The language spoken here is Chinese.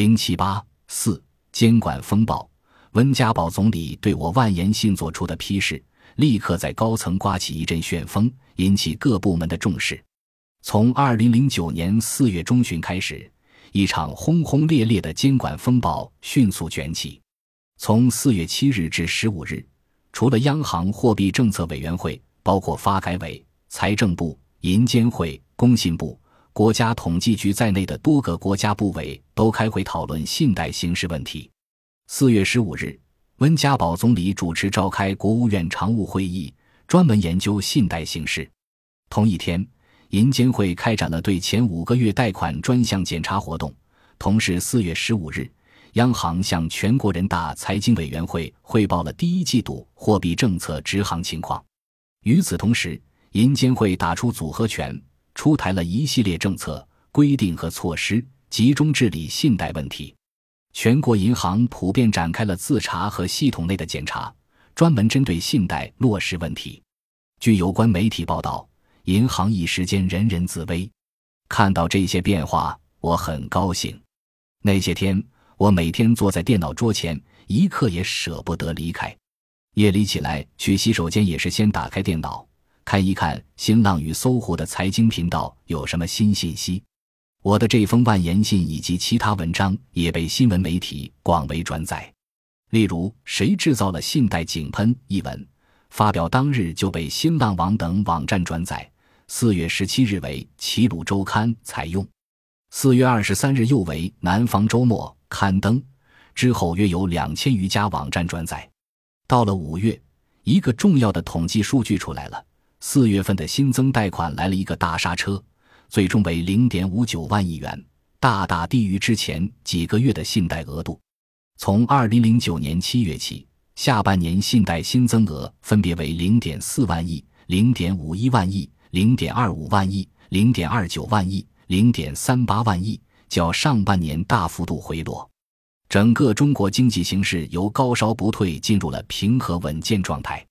零七八四监管风暴，温家宝总理对我万言信作出的批示，立刻在高层刮起一阵旋风，引起各部门的重视。从二零零九年四月中旬开始，一场轰轰烈烈的监管风暴迅速卷起。从四月七日至十五日，除了央行货币政策委员会，包括发改委、财政部、银监会、工信部。国家统计局在内的多个国家部委都开会讨论信贷形势问题。四月十五日，温家宝总理主持召开国务院常务会议，专门研究信贷形势。同一天，银监会开展了对前五个月贷款专项检查活动。同时，四月十五日，央行向全国人大财经委员会汇报了第一季度货币政策执行情况。与此同时，银监会打出组合拳。出台了一系列政策规定和措施，集中治理信贷问题。全国银行普遍展开了自查和系统内的检查，专门针对信贷落实问题。据有关媒体报道，银行一时间人人自危。看到这些变化，我很高兴。那些天，我每天坐在电脑桌前，一刻也舍不得离开。夜里起来去洗手间，也是先打开电脑。看一看新浪与搜狐的财经频道有什么新信息。我的这封万言信以及其他文章也被新闻媒体广为转载。例如，《谁制造了信贷井喷》一文，发表当日就被新浪网等网站转载。四月十七日为《齐鲁周刊》采用，四月二十三日又为《南方周末》刊登。之后约有两千余家网站转载。到了五月，一个重要的统计数据出来了。四月份的新增贷款来了一个大刹车，最终为零点五九万亿元，大大低于之前几个月的信贷额度。从二零零九年七月起，下半年信贷新增额分别为零点四万亿、零点五一万亿、零点二五万亿、零点二九万亿、零点三八万亿，较上半年大幅度回落。整个中国经济形势由高烧不退进入了平和稳健状态。